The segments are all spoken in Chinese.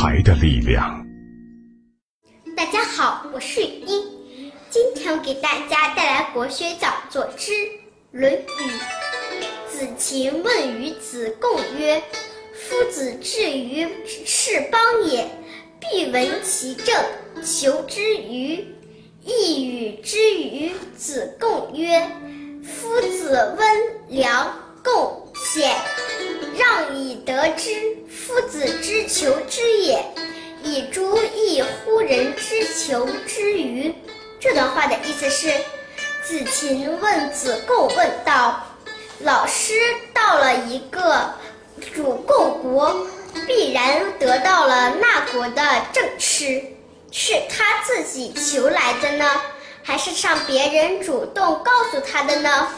牌的力量。大家好，我是雨音，今天我给大家带来国学讲座之《论语》。子禽问于子贡曰：“夫子至于是邦也，必闻其政，求之于。”亦与之与子贡曰：“夫子温良恭俭。”以得之。夫子之求之也，以诸异乎人之求之于？”这段话的意思是，子禽问子贡问道。老师到了一个主共国，必然得到了那国的正吃，是他自己求来的呢，还是上别人主动告诉他的呢？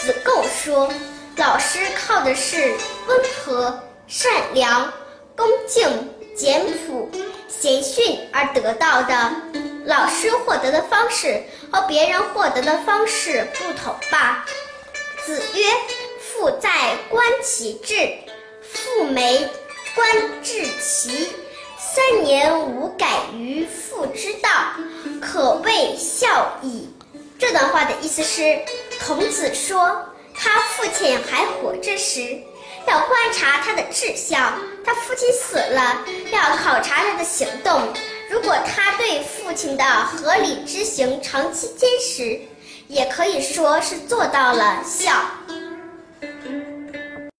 子贡说：“老师靠的是温和、善良、恭敬、简朴、贤训而得到的。老师获得的方式和别人获得的方式不同吧？”子曰：“父在，观其志；父没，观治其。三年无改于父之道，可谓孝矣。”这段话的意思是，孔子说，他父亲还活着时，要观察他的志向；他父亲死了，要考察他的行动。如果他对父亲的合理执行长期坚持。也可以说是做到了孝。